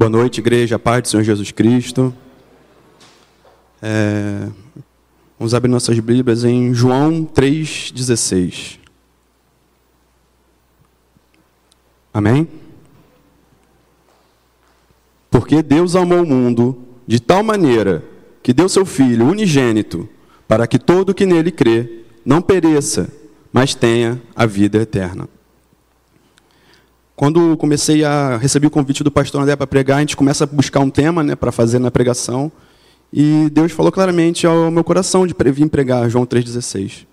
Boa noite, igreja, paz do Senhor Jesus Cristo. É, vamos abrir nossas Bíblias em João 3,16. Amém? Porque Deus amou o mundo de tal maneira que deu seu Filho unigênito, para que todo que nele crê não pereça, mas tenha a vida eterna. Quando comecei a receber o convite do pastor André para pregar, a gente começa a buscar um tema né, para fazer na pregação. E Deus falou claramente ao meu coração de vir pregar João 3,16.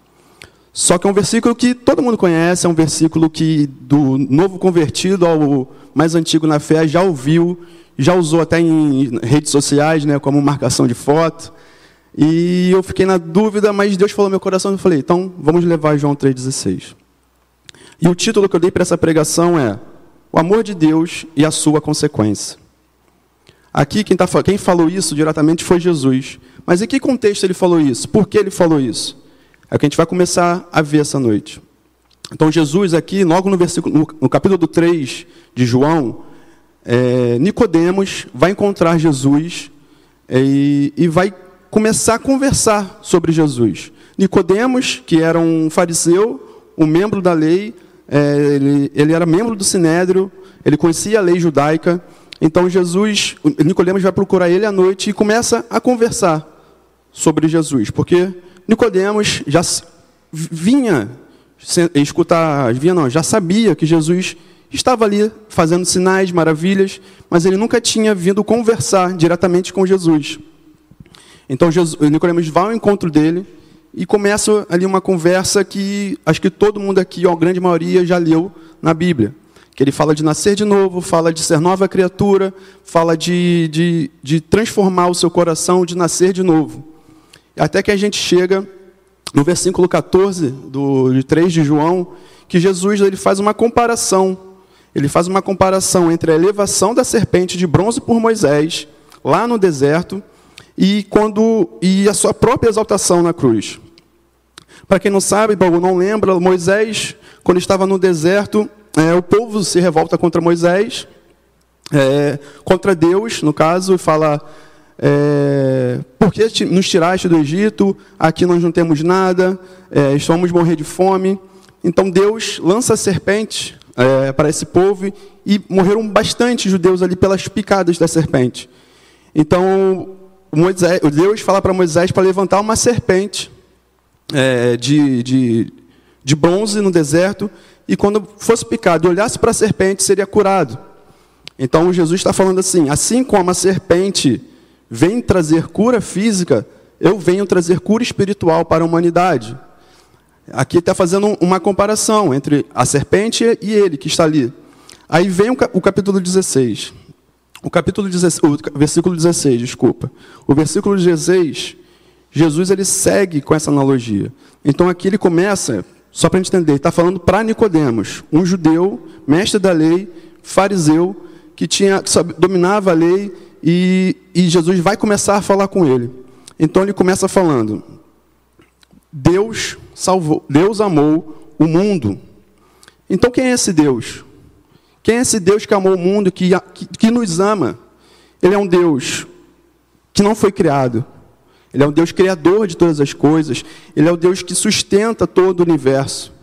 Só que é um versículo que todo mundo conhece, é um versículo que do novo convertido ao mais antigo na fé já ouviu, já usou até em redes sociais, né, como marcação de foto. E eu fiquei na dúvida, mas Deus falou no meu coração e eu falei, então vamos levar João 3,16. E o título que eu dei para essa pregação é o amor de Deus e a sua consequência. Aqui quem, tá, quem falou isso diretamente foi Jesus. Mas em que contexto ele falou isso? Por que ele falou isso? É o que a gente vai começar a ver essa noite. Então Jesus aqui, logo no, versículo, no, no capítulo 3 de João, é, Nicodemos vai encontrar Jesus é, e, e vai começar a conversar sobre Jesus. Nicodemos, que era um fariseu, um membro da lei, é, ele, ele, era membro do Sinédrio, ele conhecia a lei judaica. Então Jesus, Nicodemos vai procurar ele à noite e começa a conversar sobre Jesus, porque Nicodemos já vinha escutar, vinha não, já sabia que Jesus estava ali fazendo sinais, maravilhas, mas ele nunca tinha vindo conversar diretamente com Jesus. Então Jesus, Nicodemos vai ao encontro dele e começa ali uma conversa que acho que todo mundo aqui, ou a grande maioria, já leu na Bíblia. Que ele fala de nascer de novo, fala de ser nova criatura, fala de, de, de transformar o seu coração, de nascer de novo. Até que a gente chega no versículo 14 do, de 3 de João, que Jesus ele faz uma comparação. Ele faz uma comparação entre a elevação da serpente de bronze por Moisés, lá no deserto, e, quando, e a sua própria exaltação na cruz. Para quem não sabe, ou não lembra, Moisés, quando estava no deserto, é, o povo se revolta contra Moisés, é, contra Deus, no caso, e fala: é, Por que nos tiraste do Egito? Aqui nós não temos nada, é, vamos morrer de fome. Então Deus lança a serpente é, para esse povo e morreram bastante judeus ali pelas picadas da serpente. Então Moisés, Deus fala para Moisés para levantar uma serpente é, de, de, de bronze no deserto, e quando fosse picado e olhasse para a serpente, seria curado. Então Jesus está falando assim: assim como a serpente vem trazer cura física, eu venho trazer cura espiritual para a humanidade. Aqui está fazendo uma comparação entre a serpente e ele que está ali. Aí vem o capítulo 16. O capítulo 16, o versículo 16, desculpa. O versículo 16 Jesus ele segue com essa analogia. Então aqui ele começa, só para entender, está falando para Nicodemos, um judeu, mestre da lei, fariseu, que tinha que dominava a lei e, e Jesus vai começar a falar com ele. Então ele começa falando: Deus salvou, Deus amou o mundo. Então quem é esse Deus? Quem é esse Deus que amou o mundo, que, que, que nos ama? Ele é um Deus que não foi criado, ele é um Deus criador de todas as coisas. Ele é o Deus que sustenta todo o universo.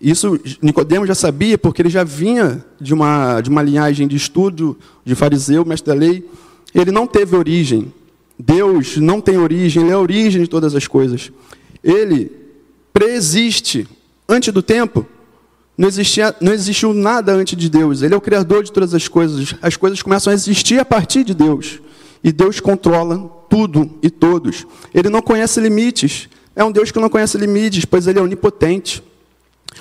Isso Nicodemo já sabia, porque ele já vinha de uma, de uma linhagem de estudo de fariseu, mestre da lei. Ele não teve origem. Deus não tem origem, ele é a origem de todas as coisas. Ele preexiste antes do tempo. Não, existia, não existiu nada antes de Deus. Ele é o criador de todas as coisas. As coisas começam a existir a partir de Deus. E Deus controla tudo e todos. Ele não conhece limites. É um Deus que não conhece limites, pois ele é onipotente.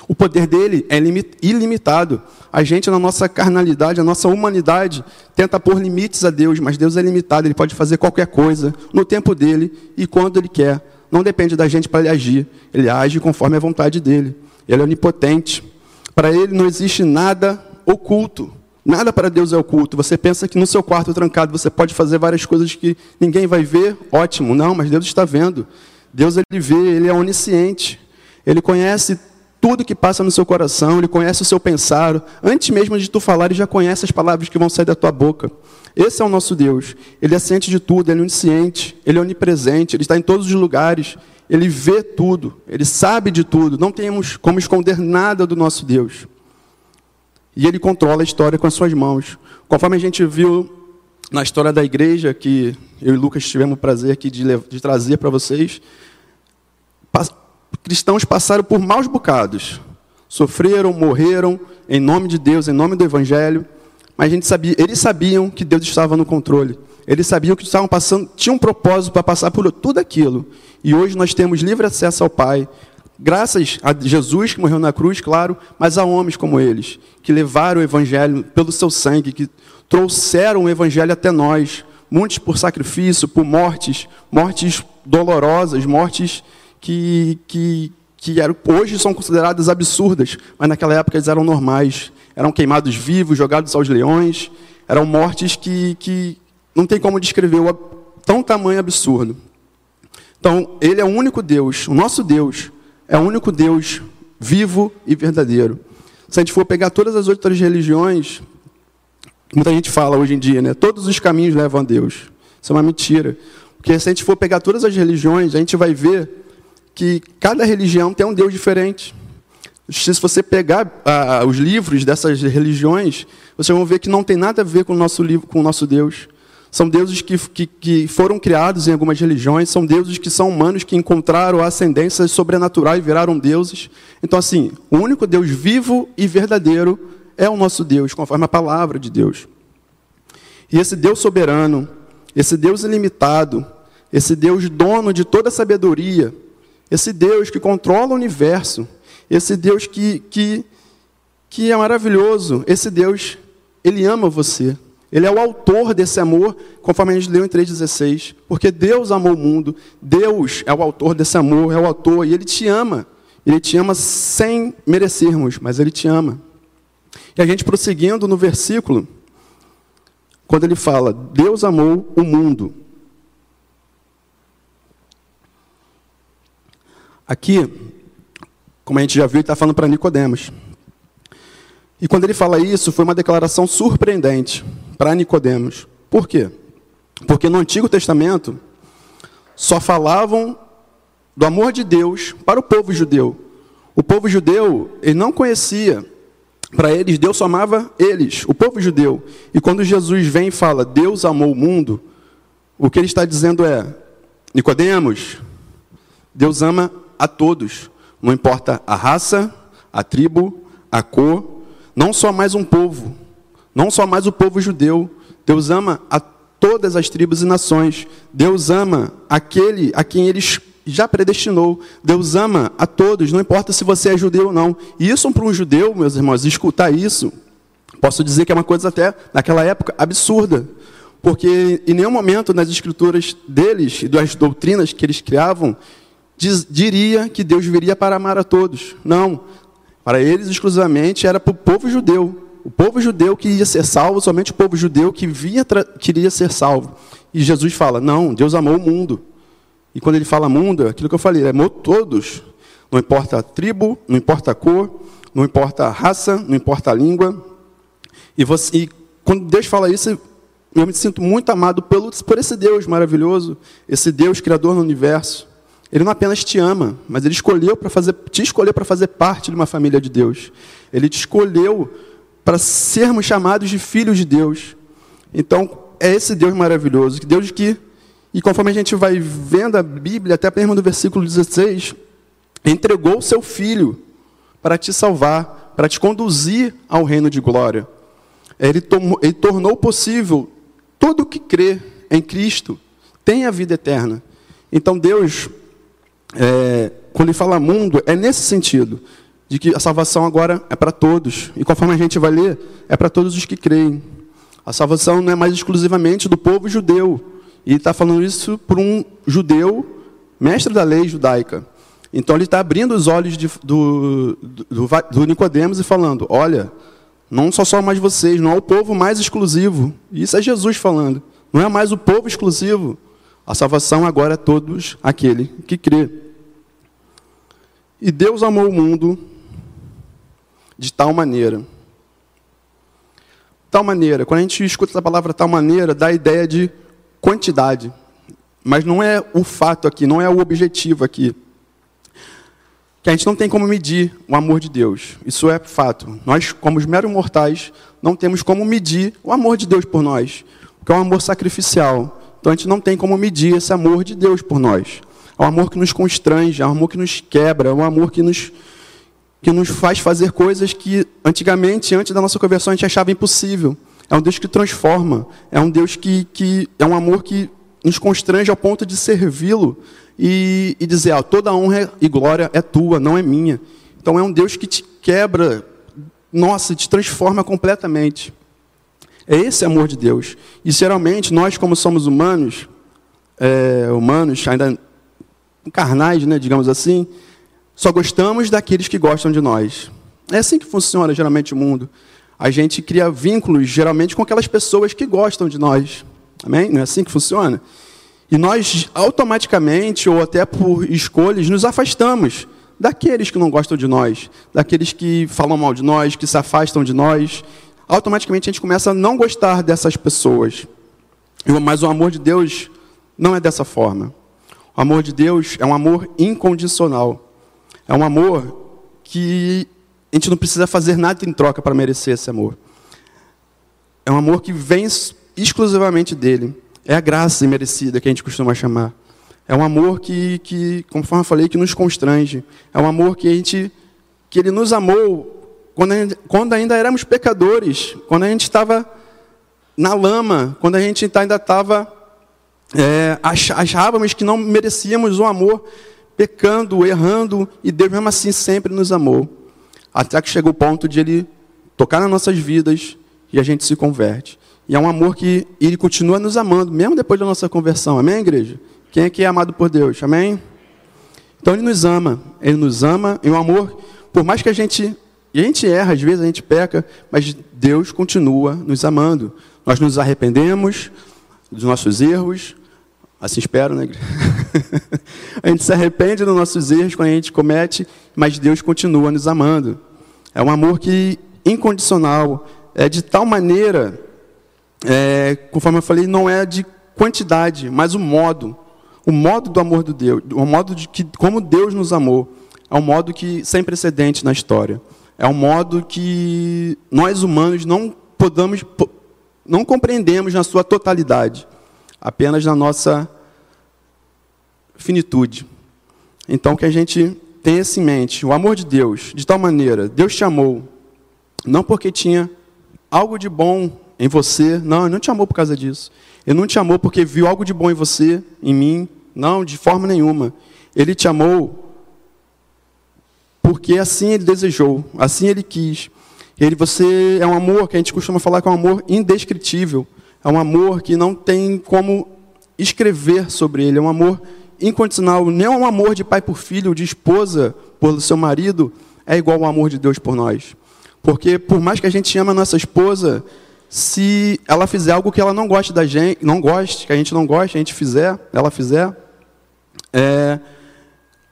O poder dele é ilimitado. A gente, na nossa carnalidade, a nossa humanidade, tenta pôr limites a Deus, mas Deus é limitado, ele pode fazer qualquer coisa no tempo dele e quando ele quer. Não depende da gente para ele agir. Ele age conforme a vontade dele. Ele é onipotente. Para ele não existe nada oculto. Nada para Deus é oculto. Você pensa que no seu quarto trancado você pode fazer várias coisas que ninguém vai ver? Ótimo. Não, mas Deus está vendo. Deus ele vê, ele é onisciente. Ele conhece tudo que passa no seu coração, ele conhece o seu pensar. Antes mesmo de tu falar, ele já conhece as palavras que vão sair da tua boca. Esse é o nosso Deus. Ele é ciente de tudo, ele é onisciente, ele é onipresente, ele está em todos os lugares, ele vê tudo, ele sabe de tudo. Não temos como esconder nada do nosso Deus. E ele controla a história com as suas mãos. Conforme a gente viu na história da igreja, que eu e Lucas tivemos o prazer aqui de, de trazer para vocês, cristãos passaram por maus bocados. Sofreram, morreram, em nome de Deus, em nome do Evangelho. Mas a gente sabia, eles sabiam que Deus estava no controle. Eles sabiam que estavam passando, tinham um propósito para passar por tudo aquilo. E hoje nós temos livre acesso ao Pai, graças a Jesus que morreu na cruz, claro, mas a homens como eles, que levaram o Evangelho pelo seu sangue, que trouxeram o Evangelho até nós, muitos por sacrifício, por mortes, mortes dolorosas, mortes que, que, que eram, hoje são consideradas absurdas, mas naquela época eles eram normais. Eram queimados vivos, jogados aos leões, eram mortes que, que não tem como descrever o tão tamanho absurdo. Então, ele é o único Deus, o nosso Deus é o único Deus vivo e verdadeiro. Se a gente for pegar todas as outras religiões, Muita gente fala hoje em dia, né? Todos os caminhos levam a Deus. Isso é uma mentira. Porque se a gente for pegar todas as religiões, a gente vai ver que cada religião tem um Deus diferente. Se você pegar ah, os livros dessas religiões, vocês vão ver que não tem nada a ver com o nosso livro, com o nosso Deus. São deuses que, que, que foram criados em algumas religiões, são deuses que são humanos que encontraram a ascendência sobrenatural e viraram deuses. Então, assim, o único Deus vivo e verdadeiro é o nosso Deus, conforme a palavra de Deus. E esse Deus soberano, esse Deus ilimitado, esse Deus dono de toda a sabedoria, esse Deus que controla o universo, esse Deus que, que, que é maravilhoso, esse Deus, ele ama você. Ele é o autor desse amor, conforme a gente leu em 3,16. Porque Deus amou o mundo, Deus é o autor desse amor, é o autor, e Ele te ama. Ele te ama sem merecermos, mas Ele te ama. E a gente prosseguindo no versículo, quando ele fala, Deus amou o mundo. Aqui, como a gente já viu, ele está falando para Nicodemos. E quando ele fala isso, foi uma declaração surpreendente para Nicodemos. Por quê? Porque no Antigo Testamento só falavam do amor de Deus para o povo judeu. O povo judeu, ele não conhecia para eles, Deus amava eles, o povo judeu. E quando Jesus vem e fala, Deus amou o mundo, o que ele está dizendo é, Nicodemos, Deus ama a todos, não importa a raça, a tribo, a cor, não só mais um povo, não só mais o povo judeu, Deus ama a todas as tribos e nações. Deus ama aquele a quem eles já predestinou. Deus ama a todos, não importa se você é judeu ou não. E isso para um judeu, meus irmãos, escutar isso, posso dizer que é uma coisa até, naquela época, absurda. Porque em nenhum momento nas escrituras deles e das doutrinas que eles criavam, diz, diria que Deus viria para amar a todos. Não. Para eles, exclusivamente, era para o povo judeu. O povo judeu que ia ser salvo, somente o povo judeu que via queria ser salvo. E Jesus fala: não, Deus amou o mundo. E quando ele fala mundo, é aquilo que eu falei, ele amou todos. Não importa a tribo, não importa a cor, não importa a raça, não importa a língua. E, você, e quando Deus fala isso, eu me sinto muito amado pelo, por esse Deus maravilhoso, esse Deus criador do universo. Ele não apenas te ama, mas ele escolheu para fazer, te escolheu para fazer parte de uma família de Deus. Ele te escolheu para sermos chamados de filhos de Deus. Então, é esse Deus maravilhoso, que Deus que e conforme a gente vai vendo a Bíblia, até mesmo no versículo 16, entregou o seu filho para te salvar, para te conduzir ao reino de glória. Ele, tomou, ele tornou possível todo que crê em Cristo tem a vida eterna. Então Deus, é, quando ele fala mundo, é nesse sentido, de que a salvação agora é para todos. E conforme a gente vai ler, é para todos os que creem. A salvação não é mais exclusivamente do povo judeu, e está falando isso para um judeu, mestre da lei judaica. Então ele está abrindo os olhos de, do, do, do Nicodemos e falando: olha, não só só mais vocês, não é o povo mais exclusivo. Isso é Jesus falando. Não é mais o povo exclusivo. A salvação agora é todos aquele que crê. E Deus amou o mundo de tal maneira. tal maneira. Quando a gente escuta essa palavra tal maneira, dá a ideia de quantidade. Mas não é o fato aqui, não é o objetivo aqui. Que a gente não tem como medir o amor de Deus. Isso é fato. Nós, como os meros mortais, não temos como medir o amor de Deus por nós. Porque é um amor sacrificial. Então a gente não tem como medir esse amor de Deus por nós. É um amor que nos constrange, é um amor que nos quebra, é um amor que nos, que nos faz fazer coisas que antigamente, antes da nossa conversão, a gente achava impossível. É um Deus que transforma, é um Deus que, que é um amor que nos constrange ao ponto de servi-lo e, e, dizer: ah, toda honra e glória é tua, não é minha. Então é um Deus que te quebra, nossa, te transforma completamente. É esse amor de Deus. E geralmente nós, como somos humanos, é, humanos ainda carnais, né, digamos assim, só gostamos daqueles que gostam de nós. É assim que funciona geralmente o mundo. A gente cria vínculos geralmente com aquelas pessoas que gostam de nós. Amém? Não é assim que funciona? E nós automaticamente, ou até por escolhas, nos afastamos daqueles que não gostam de nós, daqueles que falam mal de nós, que se afastam de nós. Automaticamente a gente começa a não gostar dessas pessoas. Mas o amor de Deus não é dessa forma. O amor de Deus é um amor incondicional. É um amor que a gente não precisa fazer nada em troca para merecer esse amor. É um amor que vem exclusivamente dele. É a graça imerecida que a gente costuma chamar. É um amor que, que, conforme eu falei, que nos constrange. É um amor que a gente, que ele nos amou quando, quando ainda éramos pecadores, quando a gente estava na lama, quando a gente ainda estava é, achávamos que não merecíamos o amor, pecando, errando, e Deus mesmo assim sempre nos amou. Até que chegou o ponto de Ele tocar nas nossas vidas e a gente se converte. E é um amor que Ele continua nos amando, mesmo depois da nossa conversão. Amém, igreja? Quem é que é amado por Deus? Amém? Então Ele nos ama. Ele nos ama e o amor, por mais que a gente. A gente erra, às vezes a gente peca, mas Deus continua nos amando. Nós nos arrependemos dos nossos erros, Assim espero, né? a gente se arrepende dos nossos erros quando a gente comete, mas Deus continua nos amando. É um amor que incondicional, é de tal maneira, é, conforme eu falei, não é de quantidade, mas o modo, o modo do amor de Deus, o modo de que como Deus nos amou, é um modo que sem precedente na história. É um modo que nós humanos não podemos, não compreendemos na sua totalidade apenas na nossa finitude. Então, que a gente tenha isso em mente, o amor de Deus, de tal maneira, Deus te amou, não porque tinha algo de bom em você, não, Ele não te amou por causa disso. Ele não te amou porque viu algo de bom em você, em mim, não, de forma nenhuma. Ele te amou porque assim Ele desejou, assim Ele quis. Ele, você é um amor que a gente costuma falar que é um amor indescritível. É um amor que não tem como escrever sobre ele. É um amor incondicional. Nem é um amor de pai por filho, de esposa por seu marido, é igual ao amor de Deus por nós. Porque por mais que a gente ama a nossa esposa, se ela fizer algo que ela não goste da gente, não goste, que a gente não goste, a gente fizer, ela fizer, é,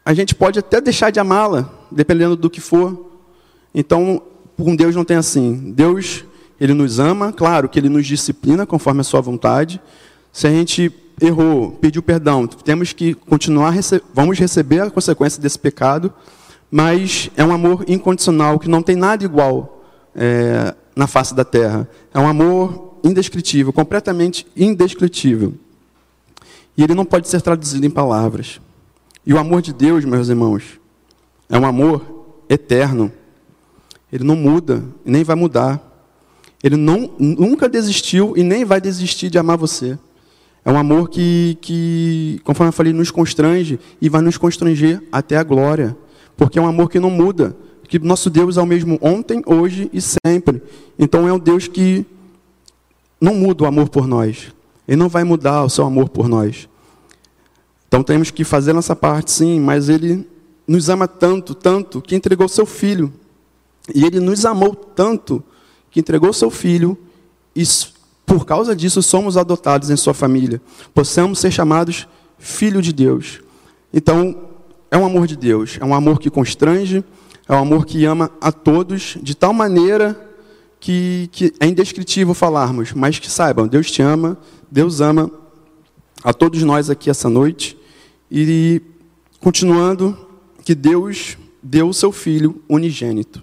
a gente pode até deixar de amá-la, dependendo do que for. Então, com Deus não tem assim. Deus ele nos ama, claro que ele nos disciplina conforme a sua vontade. Se a gente errou, pediu perdão, temos que continuar, vamos receber a consequência desse pecado, mas é um amor incondicional que não tem nada igual é, na face da terra. É um amor indescritível, completamente indescritível. E ele não pode ser traduzido em palavras. E o amor de Deus, meus irmãos, é um amor eterno. Ele não muda nem vai mudar. Ele não, nunca desistiu e nem vai desistir de amar você. É um amor que, que, conforme eu falei, nos constrange e vai nos constranger até a glória. Porque é um amor que não muda. Que nosso Deus é o mesmo ontem, hoje e sempre. Então é um Deus que não muda o amor por nós. Ele não vai mudar o seu amor por nós. Então temos que fazer nossa parte, sim, mas Ele nos ama tanto, tanto, que entregou seu Filho. E Ele nos amou tanto que entregou seu filho e por causa disso somos adotados em sua família. Possamos ser chamados filho de Deus. Então, é um amor de Deus, é um amor que constrange, é um amor que ama a todos de tal maneira que, que é indescritível falarmos, mas que saibam, Deus te ama, Deus ama a todos nós aqui essa noite. E continuando, que Deus deu o seu Filho unigênito.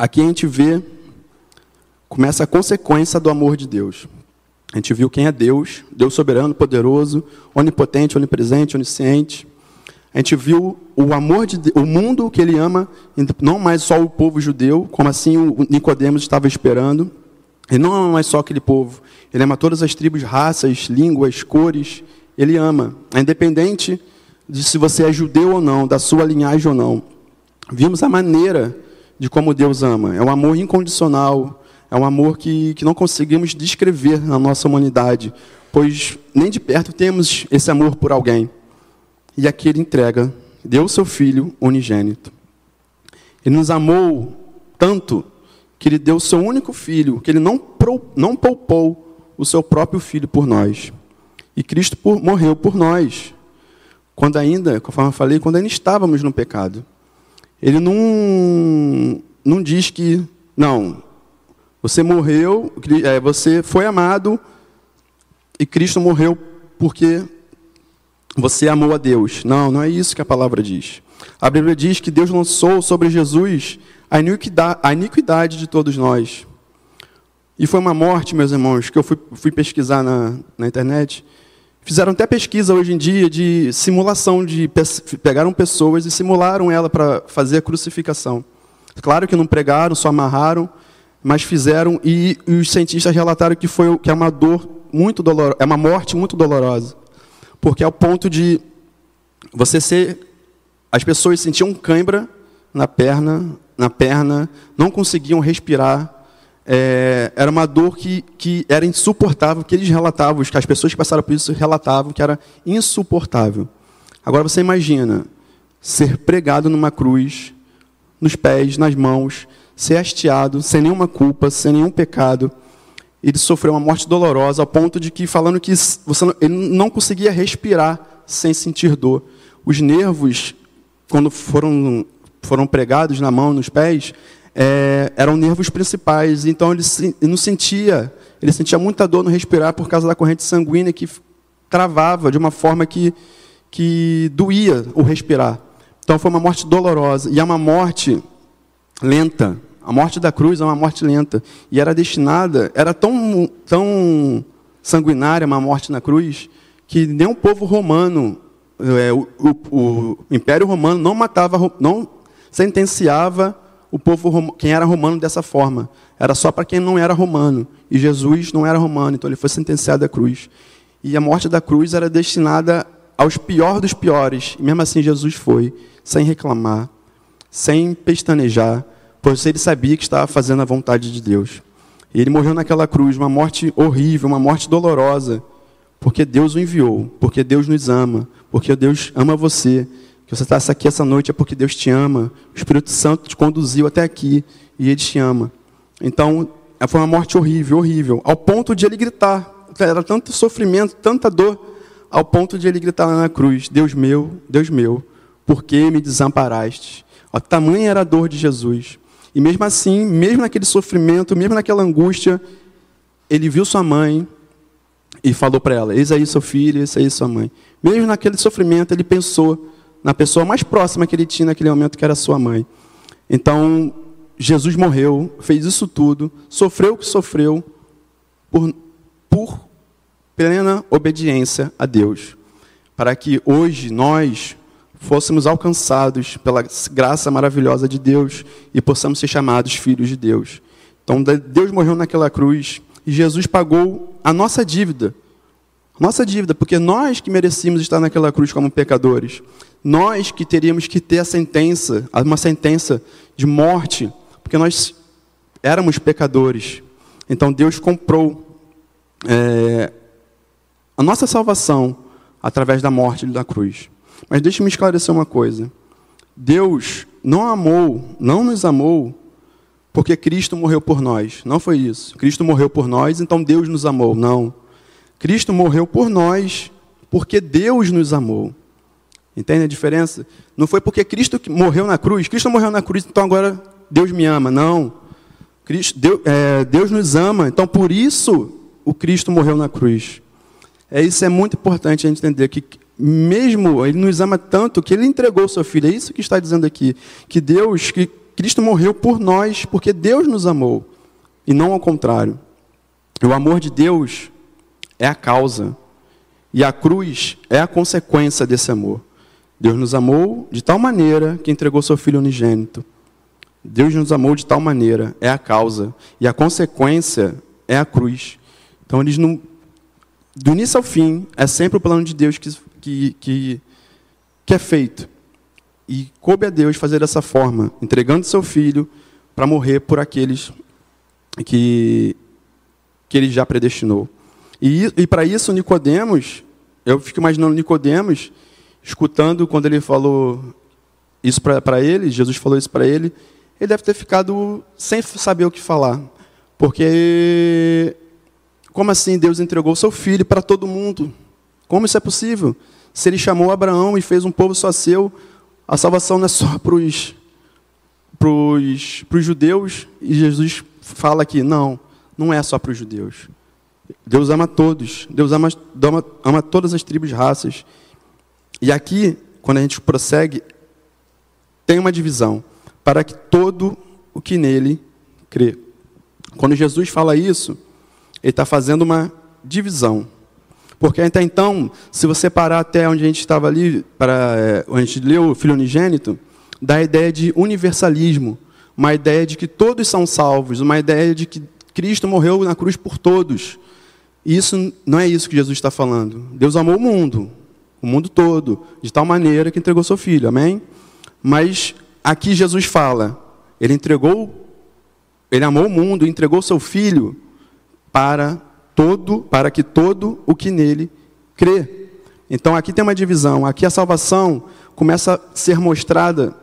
Aqui a gente vê, começa a consequência do amor de Deus. A gente viu quem é Deus, Deus soberano, poderoso, onipotente, onipresente, onisciente. A gente viu o amor de Deus, o mundo que ele ama, não mais só o povo judeu, como assim o Nicodemos estava esperando. Ele não ama mais só aquele povo, ele ama todas as tribos, raças, línguas, cores. Ele ama, é independente de se você é judeu ou não, da sua linhagem ou não. Vimos a maneira de como Deus ama. É um amor incondicional, é um amor que, que não conseguimos descrever na nossa humanidade, pois nem de perto temos esse amor por alguém. E aqui ele entrega, deu o seu filho unigênito. Ele nos amou tanto que ele deu o seu único filho, que ele não, não poupou o seu próprio filho por nós. E Cristo por, morreu por nós. Quando ainda, conforme eu falei, quando ainda estávamos no pecado. Ele não, não diz que, não, você morreu, é, você foi amado e Cristo morreu porque você amou a Deus. Não, não é isso que a palavra diz. A Bíblia diz que Deus lançou sobre Jesus a iniquidade, a iniquidade de todos nós. E foi uma morte, meus irmãos, que eu fui, fui pesquisar na, na internet. Fizeram até pesquisa hoje em dia de simulação de pegaram pessoas e simularam ela para fazer a crucificação. Claro que não pregaram, só amarraram, mas fizeram e, os cientistas relataram que foi que é uma dor muito dolorosa, é uma morte muito dolorosa, porque ao ponto de você ser, as pessoas sentiam cãibra na perna, na perna, não conseguiam respirar, é, era uma dor que, que era insuportável, que eles relatavam, que as pessoas que passaram por isso relatavam que era insuportável. Agora você imagina ser pregado numa cruz, nos pés, nas mãos, ser hasteado, sem nenhuma culpa, sem nenhum pecado. Ele sofreu uma morte dolorosa, ao ponto de que, falando que você ele não conseguia respirar sem sentir dor. Os nervos, quando foram, foram pregados na mão, nos pés, é, eram nervos principais, então ele, ele não sentia, ele sentia muita dor no respirar por causa da corrente sanguínea que travava de uma forma que, que doía o respirar. Então foi uma morte dolorosa e é uma morte lenta. A morte da cruz é uma morte lenta e era destinada, era tão tão sanguinária uma morte na cruz que nem o povo romano, é, o, o, o Império Romano não matava, não sentenciava o povo quem era romano dessa forma. Era só para quem não era romano. E Jesus não era romano, então ele foi sentenciado à cruz. E a morte da cruz era destinada aos piores dos piores. E mesmo assim Jesus foi, sem reclamar, sem pestanejar, pois ele sabia que estava fazendo a vontade de Deus. E ele morreu naquela cruz, uma morte horrível, uma morte dolorosa, porque Deus o enviou, porque Deus nos ama, porque Deus ama você, que você está aqui essa noite é porque Deus te ama. O Espírito Santo te conduziu até aqui e Ele te ama. Então, foi uma morte horrível, horrível, ao ponto de ele gritar. Era tanto sofrimento, tanta dor, ao ponto de ele gritar lá na cruz: Deus meu, Deus meu, por que me desamparaste? A tamanha era a dor de Jesus. E mesmo assim, mesmo naquele sofrimento, mesmo naquela angústia, ele viu sua mãe e falou para ela: Eis aí seu filho, eis aí sua mãe. Mesmo naquele sofrimento, ele pensou na pessoa mais próxima que ele tinha naquele momento, que era sua mãe. Então, Jesus morreu, fez isso tudo, sofreu o que sofreu, por, por plena obediência a Deus. Para que hoje nós fôssemos alcançados pela graça maravilhosa de Deus e possamos ser chamados filhos de Deus. Então, Deus morreu naquela cruz e Jesus pagou a nossa dívida. Nossa dívida, porque nós que merecíamos estar naquela cruz como pecadores. Nós que teríamos que ter a sentença, uma sentença de morte, porque nós éramos pecadores. Então Deus comprou é, a nossa salvação através da morte da cruz. Mas deixe-me esclarecer uma coisa. Deus não amou, não nos amou, porque Cristo morreu por nós. Não foi isso. Cristo morreu por nós, então Deus nos amou. Não. Cristo morreu por nós, porque Deus nos amou. Entende a diferença? Não foi porque Cristo morreu na cruz. Cristo morreu na cruz, então agora Deus me ama. Não. Cristo, Deus, é, Deus nos ama, então por isso o Cristo morreu na cruz. É isso é muito importante a gente entender que mesmo ele nos ama tanto que ele entregou seu filho. É isso que está dizendo aqui, que Deus, que Cristo morreu por nós, porque Deus nos amou e não ao contrário. O amor de Deus é a causa e a cruz é a consequência desse amor. Deus nos amou de tal maneira que entregou seu filho unigênito. Deus nos amou de tal maneira, é a causa, e a consequência é a cruz. Então, eles não, do início ao fim, é sempre o plano de Deus que, que, que, que é feito. E coube a Deus fazer dessa forma, entregando seu filho para morrer por aqueles que, que ele já predestinou. E, e para isso, Nicodemos, eu fico imaginando Nicodemos escutando quando ele falou isso para ele, Jesus falou isso para ele, ele deve ter ficado sem saber o que falar. Porque, como assim Deus entregou seu filho para todo mundo? Como isso é possível? Se ele chamou Abraão e fez um povo só seu, a salvação não é só para os judeus, e Jesus fala aqui, não, não é só para os judeus. Deus ama todos, Deus ama, ama, ama todas as tribos raças. E aqui, quando a gente prossegue, tem uma divisão para que todo o que nele crê. Quando Jesus fala isso, ele está fazendo uma divisão. Porque até então, se você parar até onde a gente estava ali, para, é, onde a gente leu o Filho Unigênito, dá a ideia de universalismo, uma ideia de que todos são salvos, uma ideia de que Cristo morreu na cruz por todos. Isso não é isso que Jesus está falando. Deus amou o mundo, o mundo todo, de tal maneira que entregou seu filho. Amém? Mas aqui Jesus fala, ele entregou, ele amou o mundo, entregou seu filho para todo, para que todo o que nele crê. Então aqui tem uma divisão, aqui a salvação começa a ser mostrada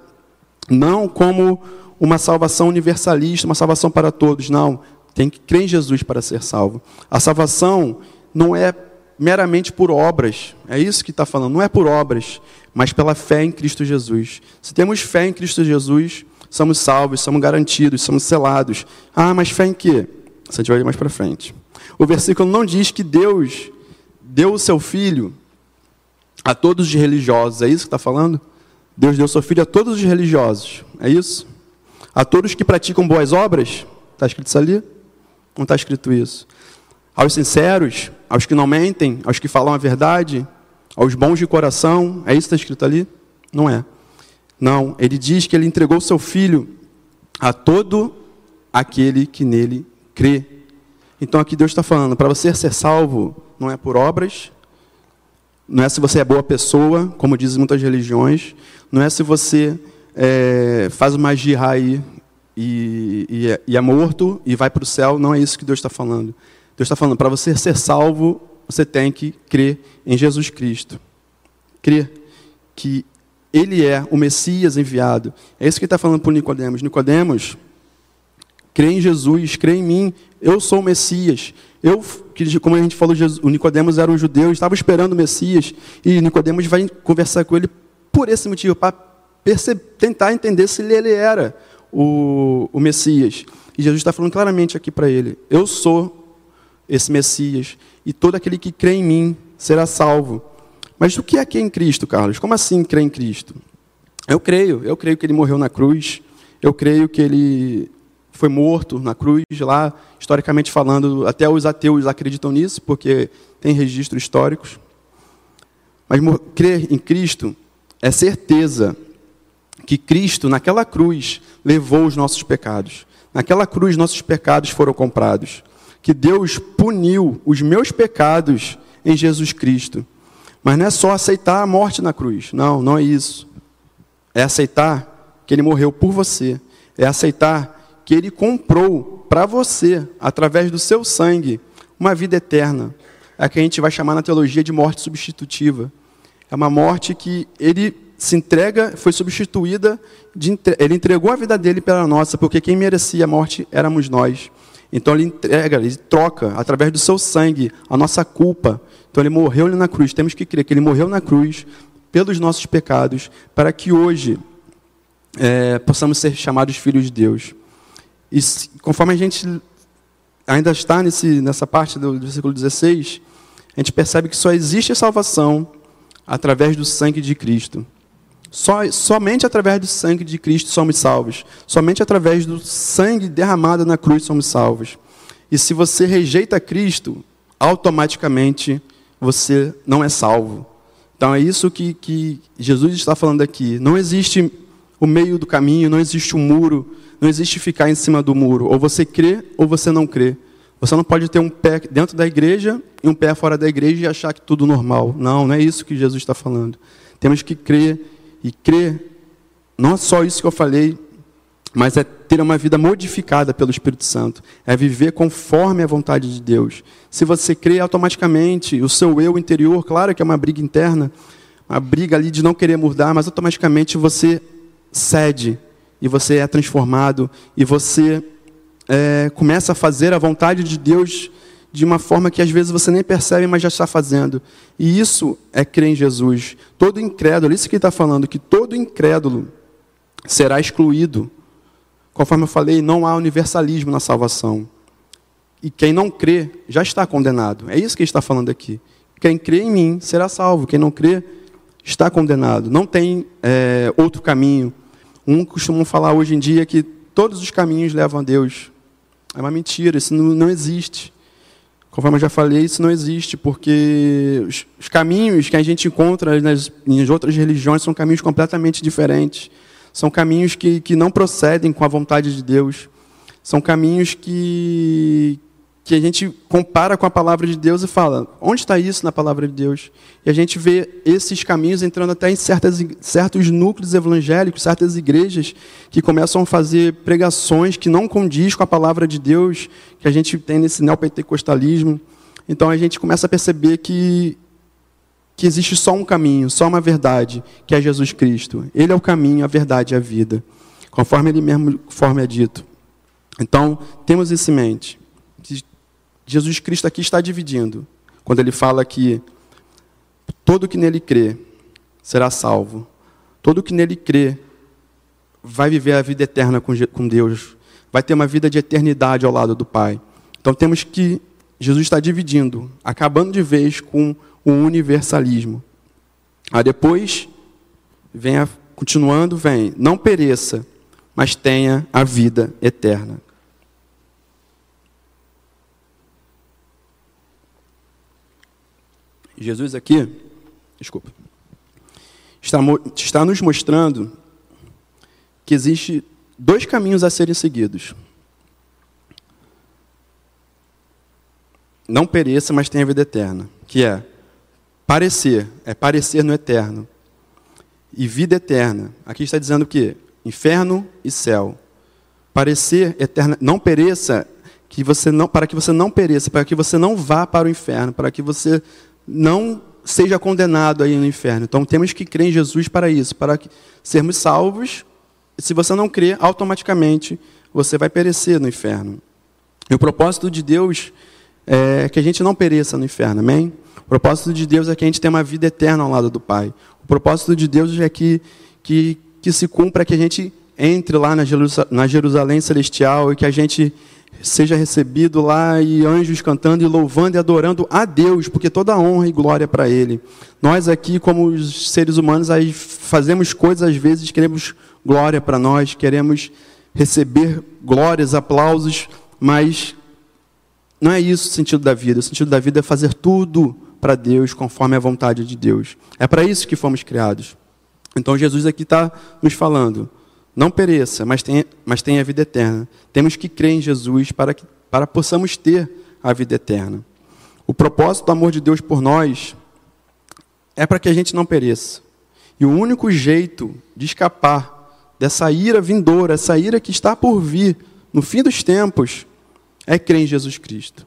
não como uma salvação universalista, uma salvação para todos, não. Tem que crer em Jesus para ser salvo. A salvação não é meramente por obras, é isso que está falando, não é por obras, mas pela fé em Cristo Jesus. Se temos fé em Cristo Jesus, somos salvos, somos garantidos, somos selados. Ah, mas fé em quê? Você vai ver mais para frente. O versículo não diz que Deus deu o seu filho a todos os religiosos, é isso que está falando? Deus deu seu filho a todos os religiosos, é isso? A todos que praticam boas obras? Está escrito isso ali? Não está escrito isso. Aos sinceros, aos que não mentem, aos que falam a verdade, aos bons de coração. É isso que está escrito ali? Não é. Não, ele diz que ele entregou seu filho a todo aquele que nele crê. Então aqui Deus está falando, para você ser salvo, não é por obras, não é se você é boa pessoa, como dizem muitas religiões, não é se você é, faz uma jihad e, e, é, e é morto e vai para o céu, não é isso que Deus está falando. Deus está falando, para você ser salvo, você tem que crer em Jesus Cristo. Crer que Ele é o Messias enviado. É isso que ele está falando para Nicodemos. Nicodemos, crê em Jesus, crê em mim, eu sou o Messias. Eu, como a gente falou, o Nicodemos era um judeu, estava esperando o Messias, e Nicodemos vai conversar com ele por esse motivo, para tentar entender se ele era o, o Messias. E Jesus está falando claramente aqui para ele: Eu sou esse Messias, e todo aquele que crê em mim será salvo. Mas o que é crer em Cristo, Carlos? Como assim crer em Cristo? Eu creio, eu creio que ele morreu na cruz, eu creio que ele foi morto na cruz, lá, historicamente falando, até os ateus acreditam nisso, porque tem registros históricos. Mas crer em Cristo é certeza que Cristo, naquela cruz, levou os nossos pecados. Naquela cruz, nossos pecados foram comprados. Que Deus puniu os meus pecados em Jesus Cristo. Mas não é só aceitar a morte na cruz. Não, não é isso. É aceitar que Ele morreu por você. É aceitar que Ele comprou para você, através do seu sangue, uma vida eterna. É a que a gente vai chamar na teologia de morte substitutiva. É uma morte que Ele se entrega, foi substituída, de, ele entregou a vida dele pela nossa, porque quem merecia a morte éramos nós. Então ele entrega, ele troca, através do seu sangue, a nossa culpa. Então ele morreu ali na cruz. Temos que crer que ele morreu na cruz pelos nossos pecados, para que hoje é, possamos ser chamados filhos de Deus. E conforme a gente ainda está nesse, nessa parte do, do versículo 16, a gente percebe que só existe salvação através do sangue de Cristo. Só, somente através do sangue de Cristo somos salvos. Somente através do sangue derramado na cruz somos salvos. E se você rejeita Cristo, automaticamente você não é salvo. Então é isso que, que Jesus está falando aqui. Não existe o meio do caminho, não existe o um muro, não existe ficar em cima do muro. Ou você crê ou você não crê. Você não pode ter um pé dentro da igreja e um pé fora da igreja e achar que tudo normal. Não, não é isso que Jesus está falando. Temos que crer e crer, não é só isso que eu falei, mas é ter uma vida modificada pelo Espírito Santo, é viver conforme a vontade de Deus. Se você crê automaticamente, o seu eu interior, claro que é uma briga interna, uma briga ali de não querer mudar, mas automaticamente você cede e você é transformado e você é, começa a fazer a vontade de Deus de uma forma que às vezes você nem percebe, mas já está fazendo. E isso é crer em Jesus. Todo incrédulo, isso que ele está falando, que todo incrédulo será excluído. Conforme eu falei, não há universalismo na salvação. E quem não crê já está condenado. É isso que ele está falando aqui. Quem crê em mim será salvo. Quem não crê está condenado. Não tem é, outro caminho. Um costumam falar hoje em dia que todos os caminhos levam a Deus. É uma mentira, isso não, não existe. Conforme eu já falei, isso não existe, porque os, os caminhos que a gente encontra nas, nas outras religiões são caminhos completamente diferentes. São caminhos que, que não procedem com a vontade de Deus. São caminhos que, que a gente compara com a palavra de Deus e fala: onde está isso na palavra de Deus? E a gente vê esses caminhos entrando até em certas, certos núcleos evangélicos, certas igrejas que começam a fazer pregações que não condiz com a palavra de Deus que a gente tem nesse neopentecostalismo. Então a gente começa a perceber que, que existe só um caminho, só uma verdade, que é Jesus Cristo. Ele é o caminho, a verdade e a vida, conforme ele mesmo conforme é dito. Então, temos isso em mente. Jesus Cristo aqui está dividindo. Quando ele fala que todo que nele crê será salvo. Todo que nele crê vai viver a vida eterna com Deus. Vai ter uma vida de eternidade ao lado do Pai. Então temos que. Jesus está dividindo, acabando de vez com o universalismo. Aí depois, vem a, continuando, vem, não pereça, mas tenha a vida eterna. Jesus aqui, desculpa, está, está nos mostrando que existe dois caminhos a serem seguidos. Não pereça, mas tenha vida eterna, que é parecer, é parecer no eterno. E vida eterna. Aqui está dizendo que inferno e céu. Parecer eterna, não pereça, que você não, para que você não pereça, para que você não vá para o inferno, para que você não seja condenado aí no inferno. Então temos que crer em Jesus para isso, para sermos salvos. Se você não crer, automaticamente você vai perecer no inferno. E o propósito de Deus é que a gente não pereça no inferno, amém? O propósito de Deus é que a gente tenha uma vida eterna ao lado do Pai. O propósito de Deus é que, que, que se cumpra que a gente entre lá na Jerusalém celestial e que a gente seja recebido lá e anjos cantando e louvando e adorando a Deus, porque toda honra e glória é para Ele. Nós aqui, como seres humanos, fazemos coisas às vezes, queremos glória para nós, queremos receber glórias, aplausos, mas não é isso o sentido da vida. O sentido da vida é fazer tudo para Deus, conforme a vontade de Deus. É para isso que fomos criados. Então Jesus aqui está nos falando não pereça, mas tenha, mas tenha a vida eterna. Temos que crer em Jesus para que para possamos ter a vida eterna. O propósito do amor de Deus por nós é para que a gente não pereça. E o único jeito de escapar dessa ira vindoura, essa ira que está por vir no fim dos tempos, é crer em Jesus Cristo.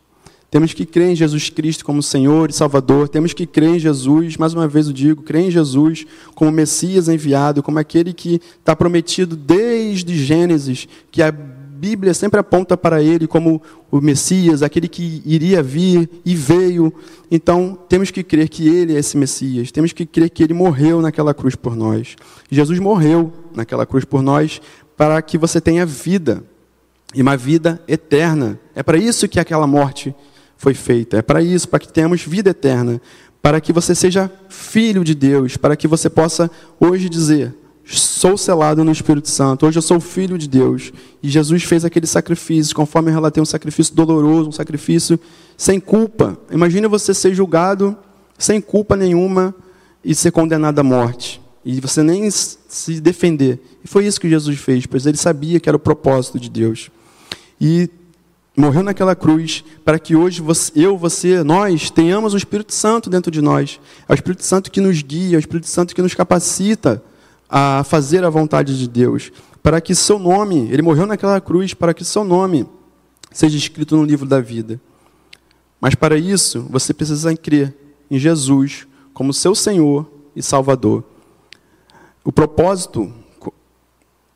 Temos que crer em Jesus Cristo como Senhor e Salvador. Temos que crer em Jesus, mais uma vez eu digo, crer em Jesus como Messias enviado, como aquele que está prometido desde Gênesis, que a Bíblia sempre aponta para ele como o Messias, aquele que iria vir e veio. Então, temos que crer que ele é esse Messias. Temos que crer que ele morreu naquela cruz por nós. Jesus morreu naquela cruz por nós para que você tenha vida e uma vida eterna. É para isso que aquela morte foi feita. É para isso, para que tenhamos vida eterna, para que você seja filho de Deus, para que você possa hoje dizer: sou selado no Espírito Santo, hoje eu sou filho de Deus. E Jesus fez aquele sacrifício, conforme eu relatei, um sacrifício doloroso, um sacrifício sem culpa. Imagine você ser julgado sem culpa nenhuma e ser condenado à morte. E você nem se defender. E foi isso que Jesus fez, pois ele sabia que era o propósito de Deus. E morreu naquela cruz para que hoje você, eu, você, nós tenhamos o Espírito Santo dentro de nós. É o Espírito Santo que nos guia, é o Espírito Santo que nos capacita a fazer a vontade de Deus, para que seu nome, ele morreu naquela cruz, para que seu nome seja escrito no livro da vida. Mas para isso, você precisa crer em Jesus como seu Senhor e Salvador. O propósito,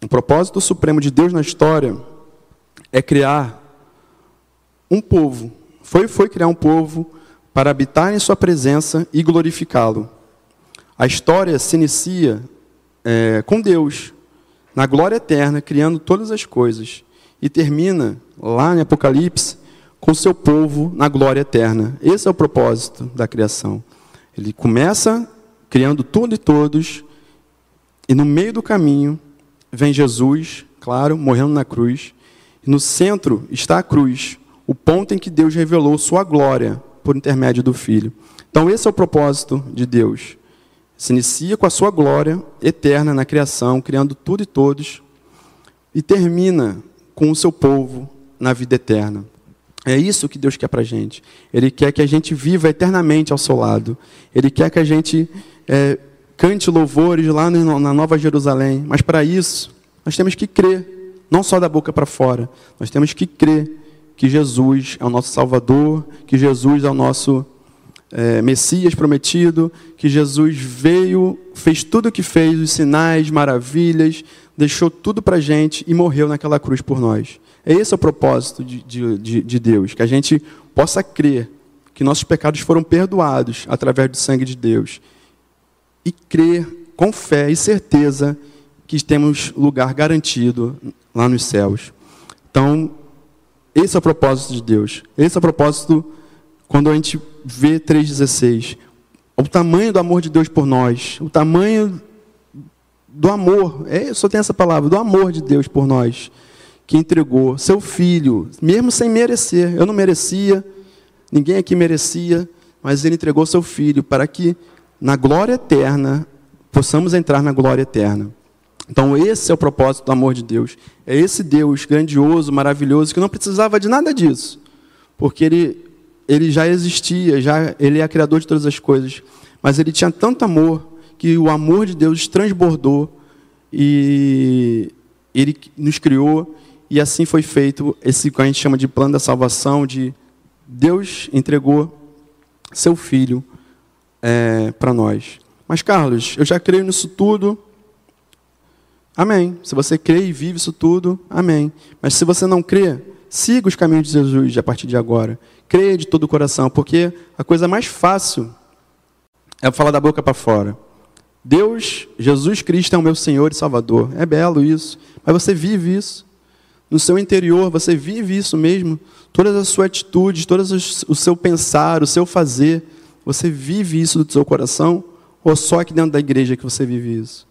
o propósito supremo de Deus na história é criar um povo. Foi foi criar um povo para habitar em sua presença e glorificá-lo. A história se inicia é, com Deus, na glória eterna, criando todas as coisas, e termina lá em Apocalipse com seu povo na glória eterna. Esse é o propósito da criação. Ele começa criando tudo e todos, e no meio do caminho vem Jesus, claro, morrendo na cruz, e no centro está a cruz, o ponto em que Deus revelou sua glória por intermédio do Filho. Então, esse é o propósito de Deus. Se inicia com a sua glória eterna na criação, criando tudo e todos, e termina com o seu povo na vida eterna. É isso que Deus quer para a gente. Ele quer que a gente viva eternamente ao seu lado. Ele quer que a gente é, cante louvores lá no, na Nova Jerusalém. Mas para isso, nós temos que crer, não só da boca para fora. Nós temos que crer que Jesus é o nosso Salvador, que Jesus é o nosso é, Messias prometido, que Jesus veio, fez tudo o que fez, os sinais, maravilhas, deixou tudo para a gente e morreu naquela cruz por nós. É esse o propósito de, de, de Deus, que a gente possa crer que nossos pecados foram perdoados através do sangue de Deus e crer com fé e certeza que temos lugar garantido lá nos céus. Então, esse é o propósito de Deus. Esse é o propósito quando a gente vê 3,16. O tamanho do amor de Deus por nós. O tamanho do amor. É, só tem essa palavra, do amor de Deus por nós. Que entregou seu filho, mesmo sem merecer. Eu não merecia, ninguém aqui merecia, mas ele entregou seu filho para que na glória eterna possamos entrar na glória eterna. Então, esse é o propósito do amor de Deus. É esse Deus grandioso, maravilhoso, que não precisava de nada disso, porque ele, ele já existia, já ele é criador de todas as coisas. Mas ele tinha tanto amor que o amor de Deus transbordou e ele nos criou e assim foi feito esse que a gente chama de plano da salvação, de Deus entregou seu filho é, para nós. Mas Carlos, eu já creio nisso tudo. Amém. Se você crê e vive isso tudo, amém. Mas se você não crê, siga os caminhos de Jesus a partir de agora. Creia de todo o coração, porque a coisa mais fácil é falar da boca para fora. Deus, Jesus Cristo é o meu Senhor e Salvador. É belo isso, mas você vive isso. No seu interior, você vive isso mesmo. Todas as suas atitudes, todo o seu pensar, o seu fazer, você vive isso do seu coração? Ou só aqui dentro da igreja que você vive isso?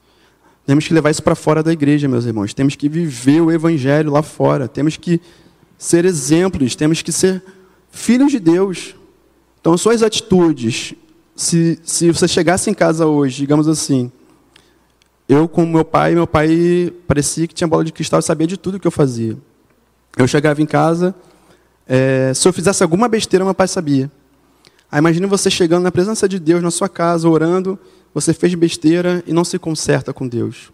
Temos que levar isso para fora da igreja, meus irmãos. Temos que viver o evangelho lá fora. Temos que ser exemplos. Temos que ser filhos de Deus. Então, suas atitudes. Se, se você chegasse em casa hoje, digamos assim, eu com meu pai, meu pai parecia que tinha bola de cristal e sabia de tudo que eu fazia. Eu chegava em casa, é, se eu fizesse alguma besteira, meu pai sabia. Aí imagine você chegando na presença de Deus, na sua casa, orando, você fez besteira e não se conserta com Deus.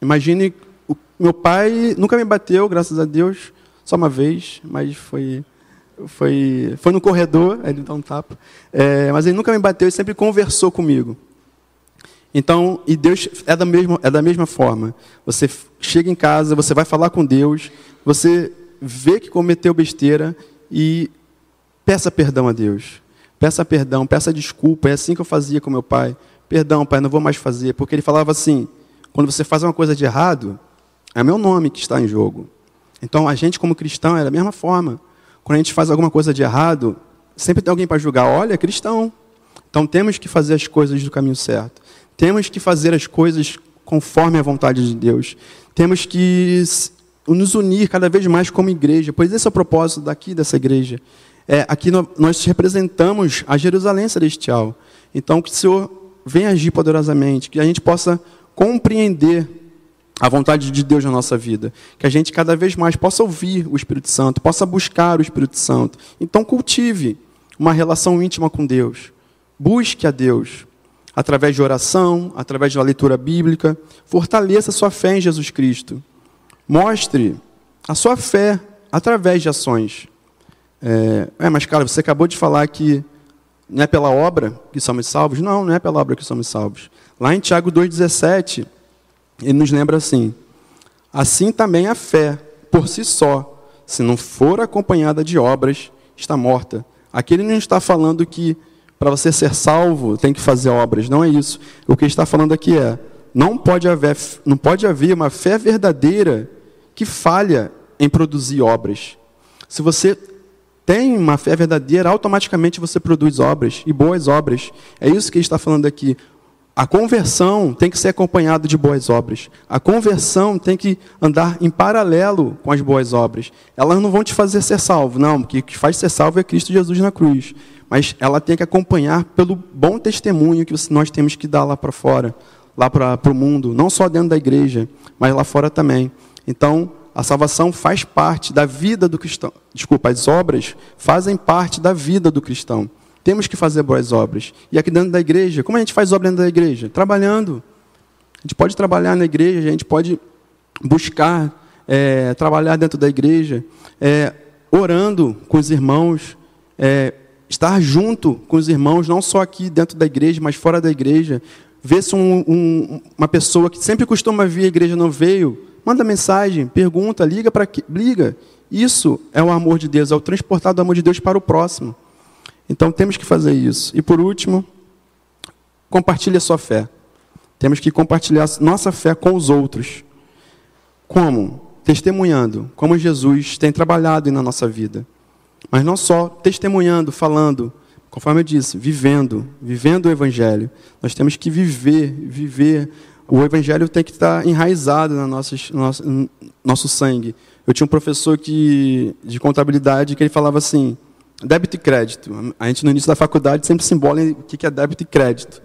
Imagine, o, meu pai nunca me bateu, graças a Deus, só uma vez, mas foi foi foi no corredor, ele dá um tapa. É, mas ele nunca me bateu, ele sempre conversou comigo. Então, e Deus é da mesma, é da mesma forma. Você chega em casa, você vai falar com Deus, você vê que cometeu besteira e peça perdão a Deus. Peça perdão, peça desculpa. É assim que eu fazia com meu pai. Perdão, pai, não vou mais fazer. Porque ele falava assim: quando você faz uma coisa de errado, é meu nome que está em jogo. Então, a gente, como cristão, é da mesma forma. Quando a gente faz alguma coisa de errado, sempre tem alguém para julgar. Olha, é cristão. Então, temos que fazer as coisas do caminho certo. Temos que fazer as coisas conforme a vontade de Deus. Temos que nos unir cada vez mais como igreja, pois esse é o propósito daqui dessa igreja. É, aqui nós representamos a Jerusalém celestial. Então, que o Senhor venha agir poderosamente, que a gente possa compreender a vontade de Deus na nossa vida, que a gente cada vez mais possa ouvir o Espírito Santo, possa buscar o Espírito Santo. Então, cultive uma relação íntima com Deus. Busque a Deus através de oração, através da leitura bíblica. Fortaleça sua fé em Jesus Cristo. Mostre a sua fé através de ações. É, é, mas, cara, você acabou de falar que não é pela obra que somos salvos? Não, não é pela obra que somos salvos. Lá em Tiago 2,17, ele nos lembra assim: Assim também a fé, por si só, se não for acompanhada de obras, está morta. Aqui ele não está falando que para você ser salvo, tem que fazer obras. Não é isso. O que ele está falando aqui é: não pode haver, não pode haver uma fé verdadeira que falha em produzir obras. Se você tem uma fé verdadeira, automaticamente você produz obras e boas obras. É isso que está falando aqui. A conversão tem que ser acompanhada de boas obras. A conversão tem que andar em paralelo com as boas obras. Elas não vão te fazer ser salvo, não. O que faz ser salvo é Cristo Jesus na cruz mas ela tem que acompanhar pelo bom testemunho que nós temos que dar lá para fora, lá para o mundo, não só dentro da igreja, mas lá fora também. Então, a salvação faz parte da vida do cristão. Desculpa, as obras fazem parte da vida do cristão. Temos que fazer boas obras. E aqui dentro da igreja, como a gente faz obra dentro da igreja? Trabalhando. A gente pode trabalhar na igreja, a gente pode buscar é, trabalhar dentro da igreja, é, orando com os irmãos, é, estar junto com os irmãos, não só aqui dentro da igreja, mas fora da igreja. Ver se um, um, uma pessoa que sempre costuma vir à igreja não veio, manda mensagem, pergunta, liga para liga. Isso é o amor de Deus, é o transportar do amor de Deus para o próximo. Então temos que fazer isso. E por último, compartilhe a sua fé. Temos que compartilhar nossa fé com os outros. Como? Testemunhando, como Jesus tem trabalhado na nossa vida. Mas não só testemunhando, falando, conforme eu disse, vivendo, vivendo o Evangelho. Nós temos que viver, viver. O Evangelho tem que estar enraizado no nosso, no nosso sangue. Eu tinha um professor que, de contabilidade que ele falava assim, débito e crédito. A gente no início da faculdade sempre se embola o que é débito e crédito.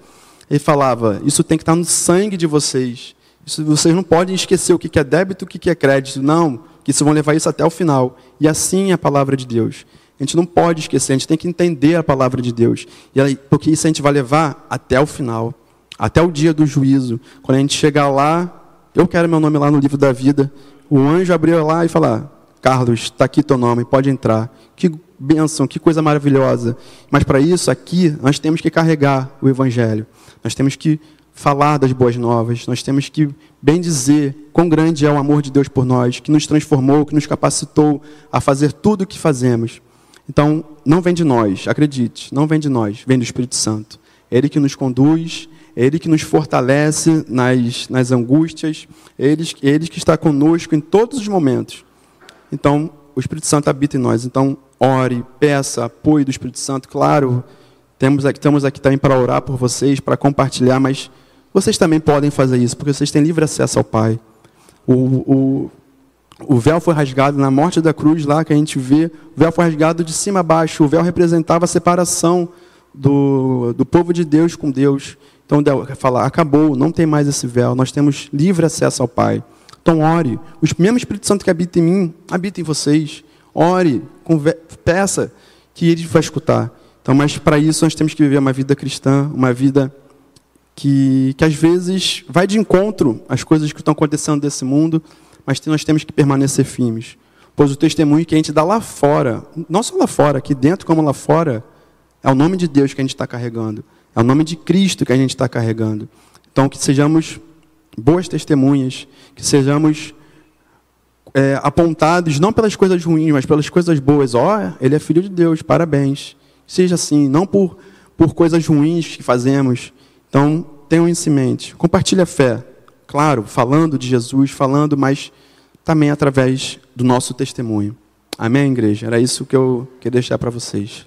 Ele falava, isso tem que estar no sangue de vocês. Isso, vocês não podem esquecer o que é débito e o que é crédito. Não, que vocês vão levar isso até o final. E assim é a palavra de Deus. A gente não pode esquecer, a gente tem que entender a palavra de Deus. E porque isso a gente vai levar até o final, até o dia do juízo. Quando a gente chegar lá, eu quero meu nome lá no livro da vida. O anjo abriu lá e falar: Carlos, está aqui teu nome, pode entrar. Que bênção, que coisa maravilhosa. Mas para isso, aqui, nós temos que carregar o Evangelho. Nós temos que falar das boas novas, nós temos que bem dizer quão grande é o amor de Deus por nós, que nos transformou, que nos capacitou a fazer tudo o que fazemos. Então, não vem de nós, acredite, não vem de nós, vem do Espírito Santo. É Ele que nos conduz, Ele que nos fortalece nas, nas angústias, Ele, Ele que está conosco em todos os momentos. Então, o Espírito Santo habita em nós. Então, ore, peça apoio do Espírito Santo. Claro, temos aqui, estamos aqui também para orar por vocês, para compartilhar, mas vocês também podem fazer isso, porque vocês têm livre acesso ao Pai. O, o, o véu foi rasgado na morte da cruz, lá que a gente vê, o véu foi rasgado de cima a baixo. O véu representava a separação do, do povo de Deus com Deus. Então, falar, acabou, não tem mais esse véu, nós temos livre acesso ao Pai. Então, ore. O mesmo Espírito Santo que habita em mim, habita em vocês. Ore, peça que ele vai escutar. Então, mas para isso nós temos que viver uma vida cristã, uma vida que, que às vezes vai de encontro às coisas que estão acontecendo desse mundo, mas nós temos que permanecer firmes. Pois o testemunho que a gente dá lá fora, não só lá fora, aqui dentro como lá fora, é o nome de Deus que a gente está carregando. É o nome de Cristo que a gente está carregando. Então, que sejamos boas testemunhas, que sejamos é, apontados não pelas coisas ruins, mas pelas coisas boas. Ó, oh, ele é filho de Deus, parabéns. Seja assim, não por, por coisas ruins que fazemos. Então, tenham isso em mente. Compartilhe a fé. Claro, falando de Jesus, falando, mas também através do nosso testemunho. Amém, igreja? Era isso que eu queria deixar para vocês.